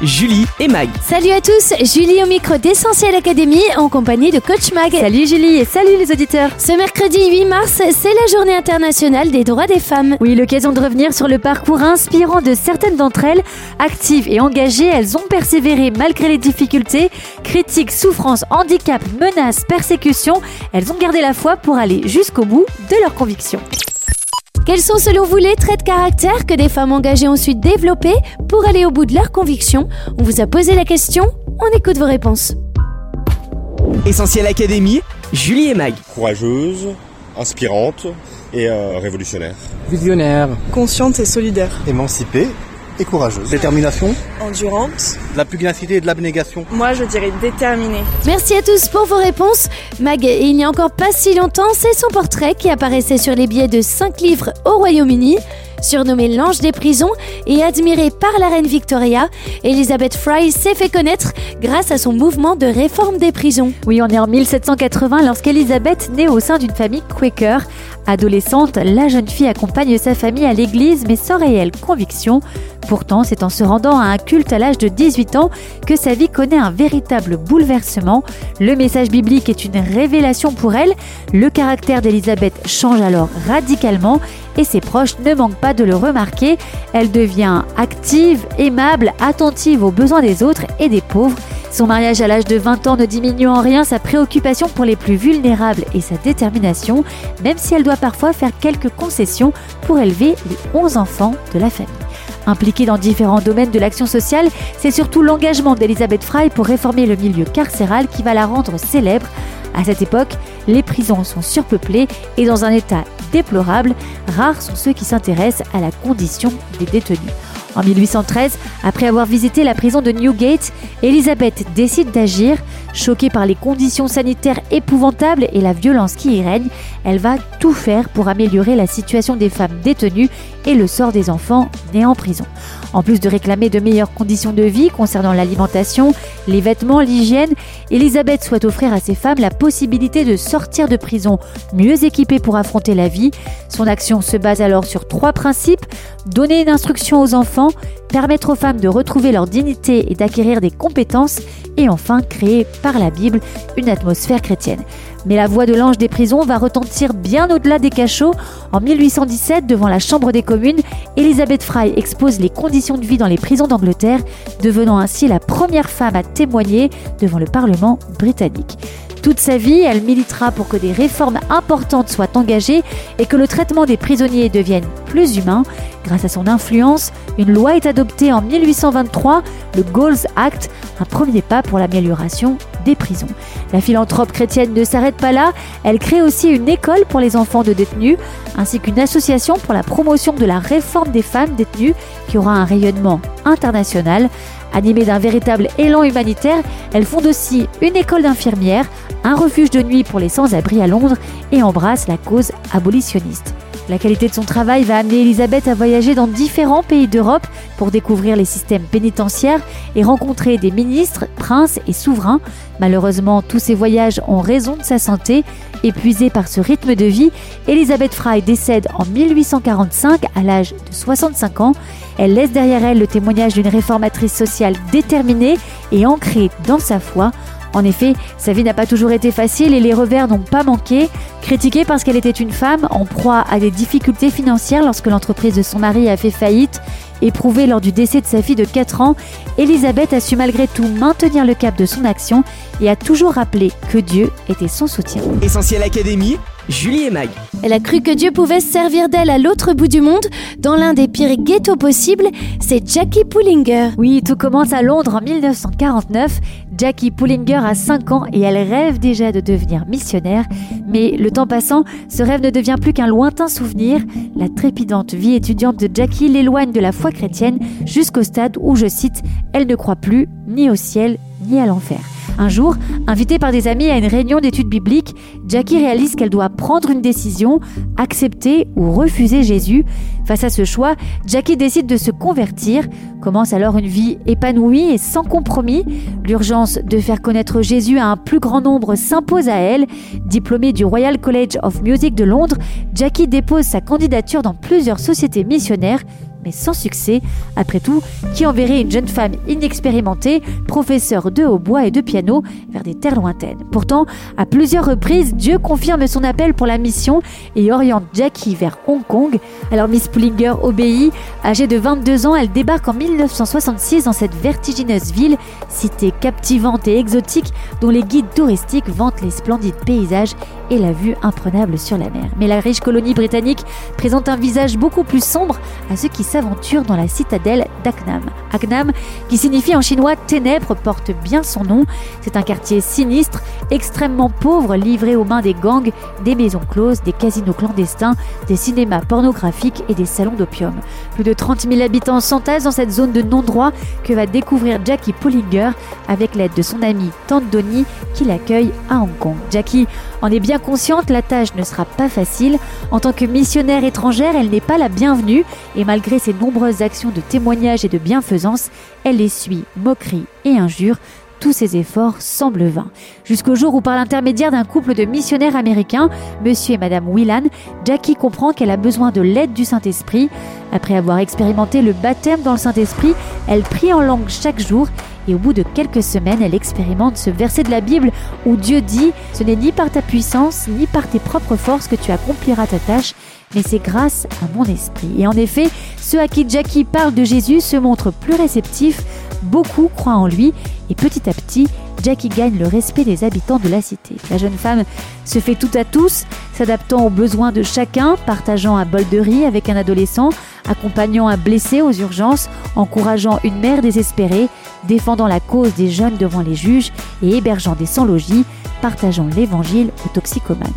Julie et Mag. Salut à tous, Julie au micro d'Essentiel Academy en compagnie de Coach Mag. Salut Julie et salut les auditeurs. Ce mercredi 8 mars, c'est la journée internationale des droits des femmes. Oui, l'occasion de revenir sur le parcours inspirant de certaines d'entre elles. Actives et engagées, elles ont persévéré malgré les difficultés, critiques, souffrances, handicaps, menaces, persécutions. Elles ont gardé la foi pour aller jusqu'au bout de leurs convictions. Quels sont selon vous les traits de caractère que des femmes engagées ont su développer pour aller au bout de leurs convictions On vous a posé la question, on écoute vos réponses. Essentiel Académie, Julie et Mag. courageuse, inspirante et euh, révolutionnaire. Visionnaire, consciente et solidaire, émancipée et courageuse. Détermination, endurante. de la pugnacité et de l'abnégation. Moi, je dirais déterminée. Merci à tous pour vos réponses. Mag, il n'y a encore pas si longtemps, c'est son portrait qui apparaissait sur les billets de 5 livres au Royaume-Uni. Surnommée l'ange des prisons et admirée par la reine Victoria, Elizabeth Fry s'est fait connaître grâce à son mouvement de réforme des prisons. Oui, on est en 1780 lorsqu'Elizabeth naît au sein d'une famille Quaker. Adolescente, la jeune fille accompagne sa famille à l'église mais sans réelle conviction. Pourtant, c'est en se rendant à un culte à l'âge de 18 ans que sa vie connaît un véritable bouleversement. Le message biblique est une révélation pour elle. Le caractère d'Elisabeth change alors radicalement et ses proches ne manquent pas de le remarquer. Elle devient active, aimable, attentive aux besoins des autres et des pauvres. Son mariage à l'âge de 20 ans ne diminue en rien sa préoccupation pour les plus vulnérables et sa détermination, même si elle doit parfois faire quelques concessions pour élever les 11 enfants de la famille. Impliquée dans différents domaines de l'action sociale, c'est surtout l'engagement d'Elisabeth Fry pour réformer le milieu carcéral qui va la rendre célèbre. À cette époque, les prisons sont surpeuplées et dans un état déplorable. Rares sont ceux qui s'intéressent à la condition des détenus. En 1813, après avoir visité la prison de Newgate, Elisabeth décide d'agir. Choquée par les conditions sanitaires épouvantables et la violence qui y règne, elle va tout faire pour améliorer la situation des femmes détenues et le sort des enfants nés en prison. En plus de réclamer de meilleures conditions de vie concernant l'alimentation, les vêtements, l'hygiène, Elisabeth souhaite offrir à ces femmes la possibilité de sortir de prison mieux équipées pour affronter la vie. Son action se base alors sur trois principes donner une instruction aux enfants, permettre aux femmes de retrouver leur dignité et d'acquérir des compétences, et enfin créer par la Bible une atmosphère chrétienne. Mais la voix de l'ange des prisons va retentir bien au-delà des cachots. En 1817, devant la Chambre des communes, Elizabeth Fry expose les conditions de vie dans les prisons d'Angleterre, devenant ainsi la première femme à témoigner devant le Parlement britannique. Toute sa vie, elle militera pour que des réformes importantes soient engagées et que le traitement des prisonniers devienne plus humain. Grâce à son influence, une loi est adoptée en 1823, le Gauls Act, un premier pas pour l'amélioration des prisons. La philanthrope chrétienne ne s'arrête pas là, elle crée aussi une école pour les enfants de détenus, ainsi qu'une association pour la promotion de la réforme des femmes détenues qui aura un rayonnement international. Animée d'un véritable élan humanitaire, elle fonde aussi une école d'infirmières, un refuge de nuit pour les sans-abri à Londres et embrasse la cause abolitionniste. La qualité de son travail va amener Elisabeth à voyager dans différents pays d'Europe pour découvrir les systèmes pénitentiaires et rencontrer des ministres, princes et souverains. Malheureusement, tous ces voyages ont raison de sa santé. Épuisée par ce rythme de vie, Elisabeth Fry décède en 1845 à l'âge de 65 ans. Elle laisse derrière elle le témoignage d'une réformatrice sociale déterminée et ancrée dans sa foi. En effet, sa vie n'a pas toujours été facile et les revers n'ont pas manqué. Critiquée parce qu'elle était une femme en proie à des difficultés financières lorsque l'entreprise de son mari a fait faillite, éprouvée lors du décès de sa fille de 4 ans, Elisabeth a su malgré tout maintenir le cap de son action et a toujours rappelé que Dieu était son soutien. Essentiel Académie, Julie et Mag. Elle a cru que Dieu pouvait se servir d'elle à l'autre bout du monde, dans l'un des pires ghettos possibles, c'est Jackie Pullinger. Oui, tout commence à Londres en 1949. Jackie Pullinger a 5 ans et elle rêve déjà de devenir missionnaire. Mais le temps passant, ce rêve ne devient plus qu'un lointain souvenir. La trépidante vie étudiante de Jackie l'éloigne de la foi chrétienne jusqu'au stade où, je cite, elle ne croit plus ni au ciel à l'enfer. Un jour, invitée par des amis à une réunion d'études bibliques, Jackie réalise qu'elle doit prendre une décision, accepter ou refuser Jésus. Face à ce choix, Jackie décide de se convertir, commence alors une vie épanouie et sans compromis. L'urgence de faire connaître Jésus à un plus grand nombre s'impose à elle. Diplômée du Royal College of Music de Londres, Jackie dépose sa candidature dans plusieurs sociétés missionnaires mais sans succès. Après tout, qui enverrait une jeune femme inexpérimentée, professeure de hautbois et de piano, vers des terres lointaines? Pourtant, à plusieurs reprises, Dieu confirme son appel pour la mission et oriente Jackie vers Hong Kong. Alors Miss Pullinger obéit. Âgée de 22 ans, elle débarque en 1966 dans cette vertigineuse ville, cité captivante et exotique dont les guides touristiques vantent les splendides paysages et la vue imprenable sur la mer. Mais la riche colonie britannique présente un visage beaucoup plus sombre à ceux qui s'aventurent dans la citadelle d'Aknam. Aknam, qui signifie en chinois ténèbres, porte bien son nom. C'est un quartier sinistre, extrêmement pauvre, livré aux mains des gangs, des maisons closes, des casinos clandestins, des cinémas pornographiques et des salons d'opium. Plus de 30 000 habitants s'entassent dans cette zone de non-droit que va découvrir Jackie Pullinger avec l'aide de son amie Tante Donnie qui l'accueille à Hong Kong. Jackie en est bien consciente, la tâche ne sera pas facile. En tant que missionnaire étrangère, elle n'est pas la bienvenue et malgré ses nombreuses actions de témoignage et de bienfaisance, elle essuie moqueries et injures tous ses efforts semblent vains. Jusqu'au jour où, par l'intermédiaire d'un couple de missionnaires américains, monsieur et madame Whelan, Jackie comprend qu'elle a besoin de l'aide du Saint-Esprit. Après avoir expérimenté le baptême dans le Saint-Esprit, elle prie en langue chaque jour et au bout de quelques semaines, elle expérimente ce verset de la Bible où Dieu dit Ce n'est ni par ta puissance, ni par tes propres forces que tu accompliras ta tâche, mais c'est grâce à mon esprit. Et en effet, ceux à qui Jackie parle de Jésus se montrent plus réceptifs, beaucoup croient en lui, et petit à petit, Jackie gagne le respect des habitants de la cité. La jeune femme se fait tout à tous, s'adaptant aux besoins de chacun, partageant un bol de riz avec un adolescent, accompagnant un blessé aux urgences, encourageant une mère désespérée, défendant la cause des jeunes devant les juges et hébergeant des sans-logis, partageant l'évangile aux toxicomanes.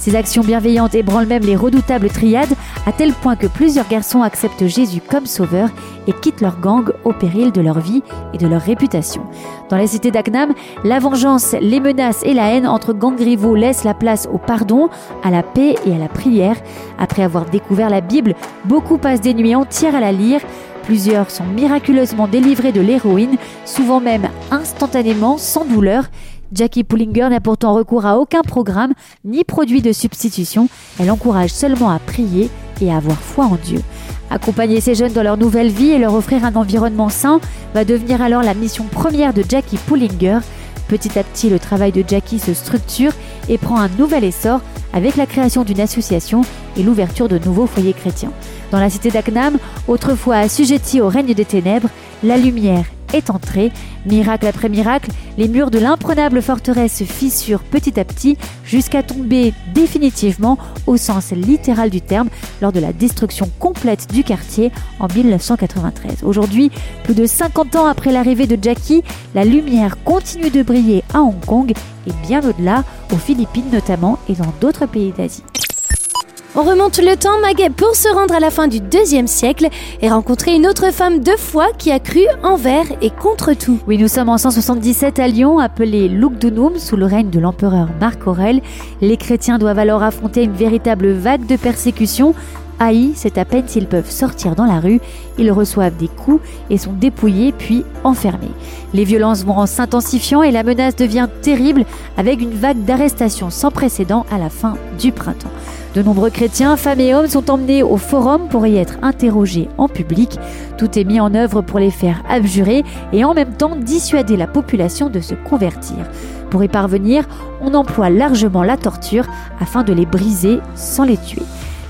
Ces actions bienveillantes ébranlent même les redoutables triades, à tel point que plusieurs garçons acceptent Jésus comme sauveur et quittent leur gang au péril de leur vie et de leur réputation. Dans la cité d'Aknam, la vengeance, les menaces et la haine entre gangs rivaux laissent la place au pardon, à la paix et à la prière. Après avoir découvert la Bible, beaucoup passent des nuits entières à la lire. Plusieurs sont miraculeusement délivrés de l'héroïne, souvent même instantanément, sans douleur. Jackie Pullinger n'a pourtant recours à aucun programme ni produit de substitution. Elle encourage seulement à prier et à avoir foi en Dieu. Accompagner ces jeunes dans leur nouvelle vie et leur offrir un environnement sain va devenir alors la mission première de Jackie Pullinger. Petit à petit, le travail de Jackie se structure et prend un nouvel essor avec la création d'une association et l'ouverture de nouveaux foyers chrétiens. Dans la cité d'Aknam, autrefois assujettie au règne des ténèbres, la lumière est entrée. Miracle après miracle, les murs de l'imprenable forteresse se fissurent petit à petit jusqu'à tomber définitivement au sens littéral du terme lors de la destruction complète du quartier en 1993. Aujourd'hui, plus de 50 ans après l'arrivée de Jackie, la lumière continue de briller à Hong Kong et bien au-delà, aux Philippines notamment et dans d'autres pays d'Asie. On remonte le temps, Mag, pour se rendre à la fin du deuxième siècle et rencontrer une autre femme de foi qui a cru envers et contre tout. Oui, nous sommes en 177 à Lyon, appelé Lugdunum, sous le règne de l'empereur Marc Aurèle. Les chrétiens doivent alors affronter une véritable vague de persécution. Haïs, c'est à peine s'ils peuvent sortir dans la rue. Ils reçoivent des coups et sont dépouillés puis enfermés. Les violences vont en s'intensifiant et la menace devient terrible avec une vague d'arrestations sans précédent à la fin du printemps. De nombreux chrétiens, femmes et hommes sont emmenés au forum pour y être interrogés en public. Tout est mis en œuvre pour les faire abjurer et en même temps dissuader la population de se convertir. Pour y parvenir, on emploie largement la torture afin de les briser sans les tuer.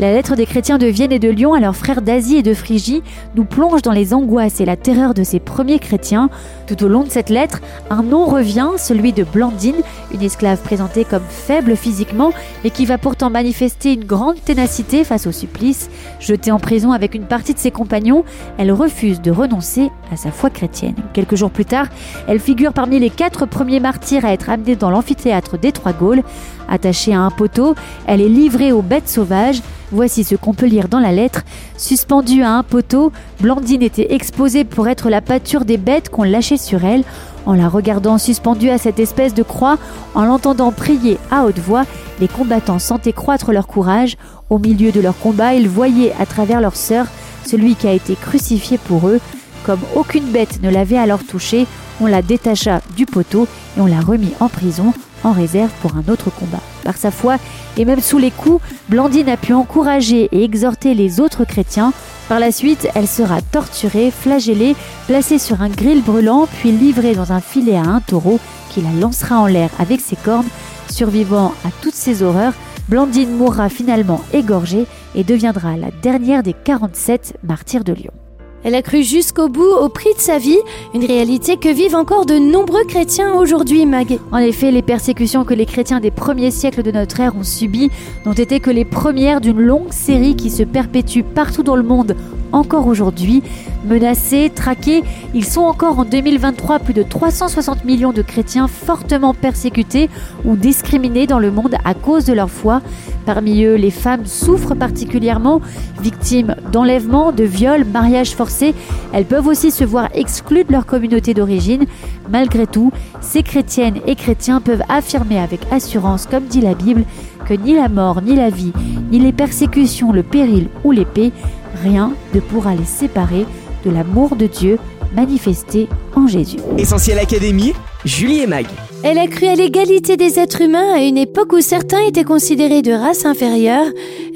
La lettre des chrétiens de Vienne et de Lyon à leurs frères d'Asie et de Phrygie nous plonge dans les angoisses et la terreur de ces premiers chrétiens. Tout au long de cette lettre, un nom revient, celui de Blandine, une esclave présentée comme faible physiquement, mais qui va pourtant manifester une grande ténacité face au supplice. Jetée en prison avec une partie de ses compagnons, elle refuse de renoncer à sa foi chrétienne. Quelques jours plus tard, elle figure parmi les quatre premiers martyrs à être amenés dans l'amphithéâtre des Trois Gaules. Attachée à un poteau, elle est livrée aux bêtes sauvages. Voici ce qu'on peut lire dans la lettre. Suspendue à un poteau, Blandine était exposée pour être la pâture des bêtes qu'on lâchait sur elle. En la regardant suspendue à cette espèce de croix, en l'entendant prier à haute voix, les combattants sentaient croître leur courage. Au milieu de leur combat, ils voyaient à travers leur sœur celui qui a été crucifié pour eux. Comme aucune bête ne l'avait alors touché, on la détacha du poteau et on l'a remis en prison en réserve pour un autre combat. Par sa foi et même sous les coups, Blandine a pu encourager et exhorter les autres chrétiens. Par la suite, elle sera torturée, flagellée, placée sur un grill brûlant, puis livrée dans un filet à un taureau qui la lancera en l'air avec ses cornes. Survivant à toutes ces horreurs, Blandine mourra finalement égorgée et deviendra la dernière des 47 martyrs de Lyon. Elle a cru jusqu'au bout au prix de sa vie, une réalité que vivent encore de nombreux chrétiens aujourd'hui, Mag. En effet, les persécutions que les chrétiens des premiers siècles de notre ère ont subies n'ont été que les premières d'une longue série qui se perpétue partout dans le monde encore aujourd'hui. Menacés, traqués, ils sont encore en 2023 plus de 360 millions de chrétiens fortement persécutés ou discriminés dans le monde à cause de leur foi. Parmi eux, les femmes souffrent particulièrement, victimes d'enlèvements, de viols, mariages forcés. Elles peuvent aussi se voir exclues de leur communauté d'origine. Malgré tout, ces chrétiennes et chrétiens peuvent affirmer avec assurance, comme dit la Bible, que ni la mort, ni la vie, ni les persécutions, le péril ou l'épée, rien ne pourra les séparer de l'amour de Dieu manifesté en Jésus. Essentiel Académie, Julie et Mag. Elle a cru à l'égalité des êtres humains à une époque où certains étaient considérés de race inférieure.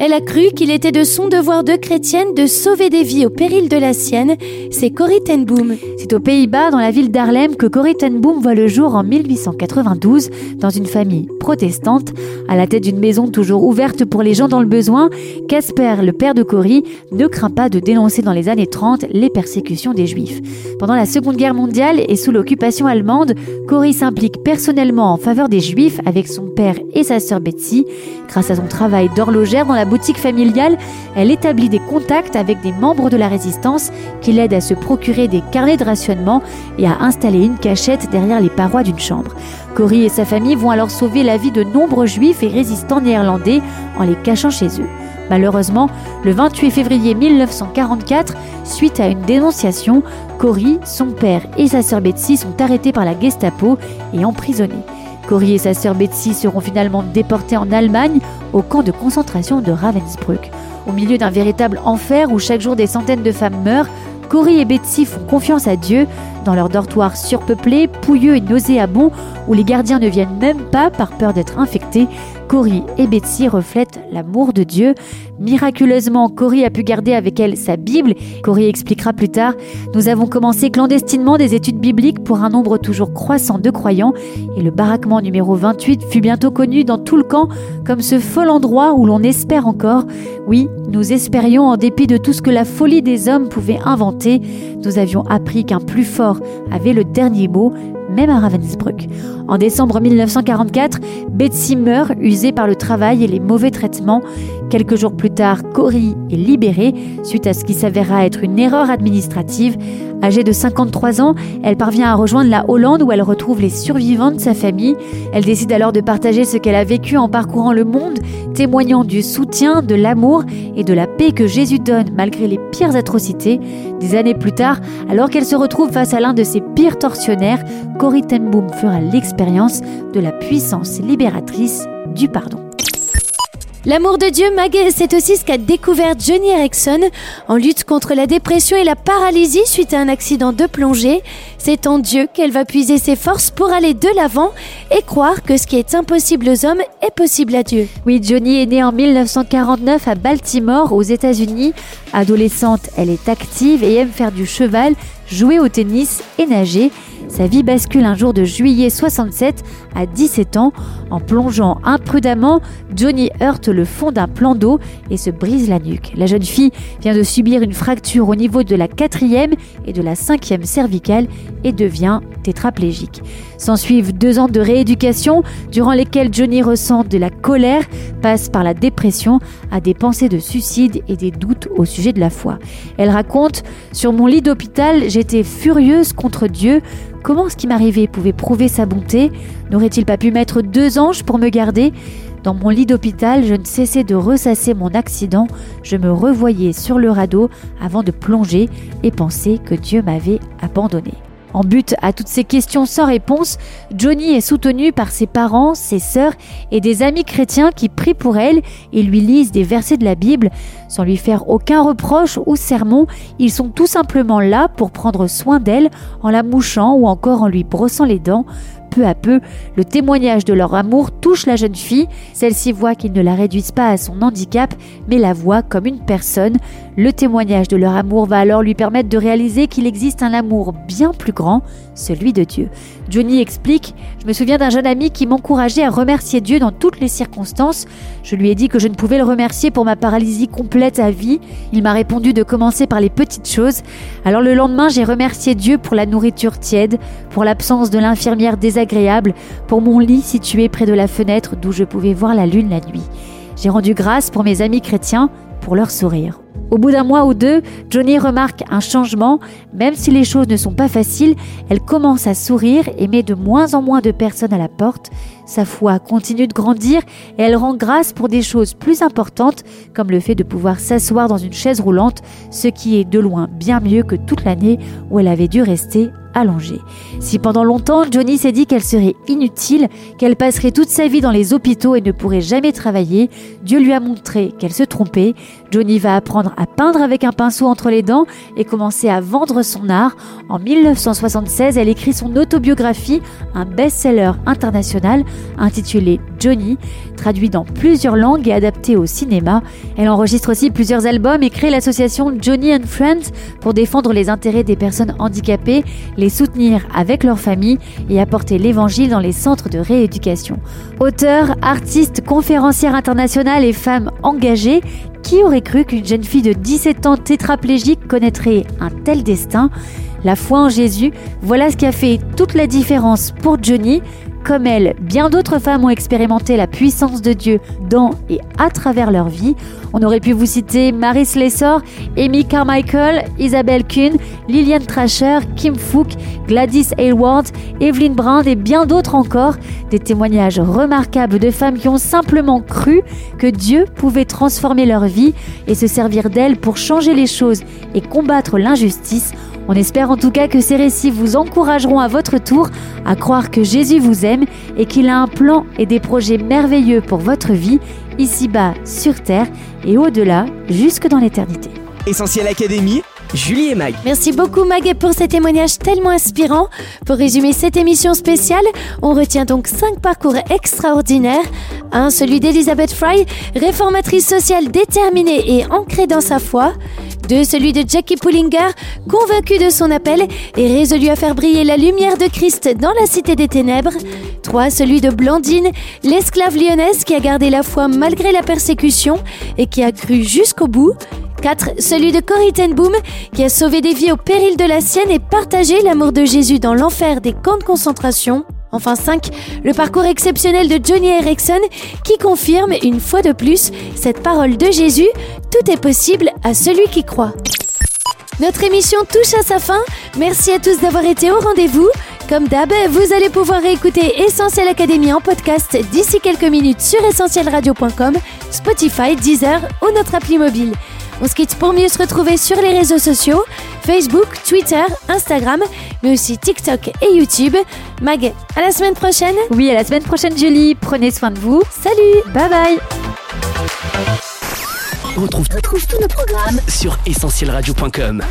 Elle a cru qu'il était de son devoir de chrétienne de sauver des vies au péril de la sienne. C'est Corrie ten Boom. C'est aux Pays-Bas, dans la ville d'Harlem, que Corrie ten Boom voit le jour en 1892 dans une famille protestante. À la tête d'une maison toujours ouverte pour les gens dans le besoin, Casper, le père de Corrie, ne craint pas de dénoncer dans les années 30 les persécutions des Juifs. Pendant la Seconde Guerre mondiale et sous l'occupation allemande, Corrie s'implique personnellement en faveur des Juifs avec son père et sa sœur Betsy. Grâce à son travail d'horlogère dans la boutique familiale, elle établit des contacts avec des membres de la résistance qui l'aident à se procurer des carnets de rationnement et à installer une cachette derrière les parois d'une chambre. Cory et sa famille vont alors sauver la vie de nombreux juifs et résistants néerlandais en les cachant chez eux. Malheureusement, le 28 février 1944, suite à une dénonciation, Cory, son père et sa sœur Betsy sont arrêtés par la Gestapo et emprisonnés. Cory et sa sœur Betsy seront finalement déportés en Allemagne au camp de concentration de Ravensbrück. Au milieu d'un véritable enfer où chaque jour des centaines de femmes meurent, Cory et Betsy font confiance à Dieu dans leur dortoir surpeuplé, pouilleux et nauséabond, où les gardiens ne viennent même pas par peur d'être infectés. Cory et Betsy reflètent l'amour de Dieu. Miraculeusement, Cory a pu garder avec elle sa Bible. Cory expliquera plus tard Nous avons commencé clandestinement des études bibliques pour un nombre toujours croissant de croyants, et le baraquement numéro 28 fut bientôt connu dans tout le camp comme ce fol endroit où l'on espère encore. Oui, nous espérions en dépit de tout ce que la folie des hommes pouvait inventer. Nous avions appris qu'un plus fort avait le dernier mot, même à Ravensbrück. En décembre 1944, Betsy meurt, usée par le travail et les mauvais traitements. Quelques jours plus tard, Cory est libérée suite à ce qui s'avéra être une erreur administrative. Âgée de 53 ans, elle parvient à rejoindre la Hollande où elle retrouve les survivants de sa famille. Elle décide alors de partager ce qu'elle a vécu en parcourant le monde, témoignant du soutien, de l'amour et de la paix que Jésus donne malgré les pires atrocités. Des années plus tard, alors qu'elle se retrouve face à l'un de ses pires tortionnaires, Corrie ten Boom fera l'expérience de la puissance libératrice du pardon. L'amour de Dieu, Mag, c'est aussi ce qu'a découvert Johnny Erickson en lutte contre la dépression et la paralysie suite à un accident de plongée. C'est en Dieu qu'elle va puiser ses forces pour aller de l'avant et croire que ce qui est impossible aux hommes est possible à Dieu. Oui, Johnny est née en 1949 à Baltimore, aux États-Unis. Adolescente, elle est active et aime faire du cheval, jouer au tennis et nager. Sa vie bascule un jour de juillet 67 à 17 ans. En plongeant imprudemment, Johnny heurte le fond d'un plan d'eau et se brise la nuque. La jeune fille vient de subir une fracture au niveau de la quatrième et de la cinquième cervicale et devient S'ensuivent deux ans de rééducation durant lesquels Johnny ressent de la colère, passe par la dépression à des pensées de suicide et des doutes au sujet de la foi. Elle raconte Sur mon lit d'hôpital, j'étais furieuse contre Dieu. Comment ce qui m'arrivait pouvait prouver sa bonté? N'aurait-il pas pu mettre deux anges pour me garder? Dans mon lit d'hôpital, je ne cessais de ressasser mon accident, je me revoyais sur le radeau avant de plonger et penser que Dieu m'avait abandonné. En but à toutes ces questions sans réponse, Johnny est soutenu par ses parents, ses sœurs et des amis chrétiens qui prient pour elle et lui lisent des versets de la Bible. Sans lui faire aucun reproche ou sermon, ils sont tout simplement là pour prendre soin d'elle en la mouchant ou encore en lui brossant les dents. Peu à peu, le témoignage de leur amour touche la jeune fille. Celle-ci voit qu'ils ne la réduisent pas à son handicap, mais la voit comme une personne. Le témoignage de leur amour va alors lui permettre de réaliser qu'il existe un amour bien plus grand, celui de Dieu. Johnny explique Je me souviens d'un jeune ami qui m'encourageait à remercier Dieu dans toutes les circonstances. Je lui ai dit que je ne pouvais le remercier pour ma paralysie complète à vie. Il m'a répondu de commencer par les petites choses. Alors le lendemain, j'ai remercié Dieu pour la nourriture tiède, pour l'absence de l'infirmière désagréable, pour mon lit situé près de la fenêtre d'où je pouvais voir la lune la nuit. J'ai rendu grâce pour mes amis chrétiens, pour leur sourire. Au bout d'un mois ou deux, Johnny remarque un changement. Même si les choses ne sont pas faciles, elle commence à sourire et met de moins en moins de personnes à la porte. Sa foi continue de grandir et elle rend grâce pour des choses plus importantes, comme le fait de pouvoir s'asseoir dans une chaise roulante, ce qui est de loin bien mieux que toute l'année où elle avait dû rester allongée. Si pendant longtemps Johnny s'est dit qu'elle serait inutile, qu'elle passerait toute sa vie dans les hôpitaux et ne pourrait jamais travailler, Dieu lui a montré qu'elle se trompait. Johnny va apprendre à peindre avec un pinceau entre les dents et commencer à vendre son art. En 1976, elle écrit son autobiographie, un best-seller international intitulé Johnny, traduit dans plusieurs langues et adapté au cinéma. Elle enregistre aussi plusieurs albums et crée l'association Johnny and Friends pour défendre les intérêts des personnes handicapées, les soutenir avec leur famille et apporter l'évangile dans les centres de rééducation. Auteur, artiste, conférencière internationale et femme engagée, qui aurait cru qu'une jeune fille de 17 ans tétraplégique connaîtrait un tel destin? La foi en Jésus, voilà ce qui a fait toute la différence pour Johnny. Comme elle, bien d'autres femmes ont expérimenté la puissance de Dieu dans et à travers leur vie. On aurait pu vous citer Marie Slessor, Amy Carmichael, Isabelle Kuhn, Lillian Trasher, Kim Fook, Gladys Aylward, Evelyn Brand et bien d'autres encore. Des témoignages remarquables de femmes qui ont simplement cru que Dieu pouvait transformer leur vie et se servir d'elles pour changer les choses et combattre l'injustice. On espère en tout cas que ces récits vous encourageront à votre tour à croire que Jésus vous aime et qu'il a un plan et des projets merveilleux pour votre vie, ici-bas, sur Terre et au-delà, jusque dans l'éternité. Essentiel Académie, Julie et Mag. Merci beaucoup Mag pour ces témoignages tellement inspirants. Pour résumer cette émission spéciale, on retient donc cinq parcours extraordinaires. Un, celui d'Elizabeth Fry, réformatrice sociale déterminée et ancrée dans sa foi. Deux, celui de Jackie Pullinger, convaincu de son appel et résolu à faire briller la lumière de Christ dans la cité des ténèbres. Trois, celui de Blandine, l'esclave lyonnaise qui a gardé la foi malgré la persécution et qui a cru jusqu'au bout. 4. Celui de Corrie ten Boom, qui a sauvé des vies au péril de la sienne et partagé l'amour de Jésus dans l'enfer des camps de concentration. Enfin 5. Le parcours exceptionnel de Johnny Erickson, qui confirme une fois de plus cette parole de Jésus, tout est possible à celui qui croit. Notre émission touche à sa fin. Merci à tous d'avoir été au rendez-vous. Comme d'hab, vous allez pouvoir écouter Essentiel Académie en podcast d'ici quelques minutes sur essentielradio.com, Spotify, Deezer ou notre appli mobile. On se quitte pour mieux se retrouver sur les réseaux sociaux, Facebook, Twitter, Instagram, mais aussi TikTok et YouTube. Mag, à la semaine prochaine. Oui, à la semaine prochaine Julie, prenez soin de vous. Salut Bye bye On retrouve, tous nos programmes sur essentielradio.com.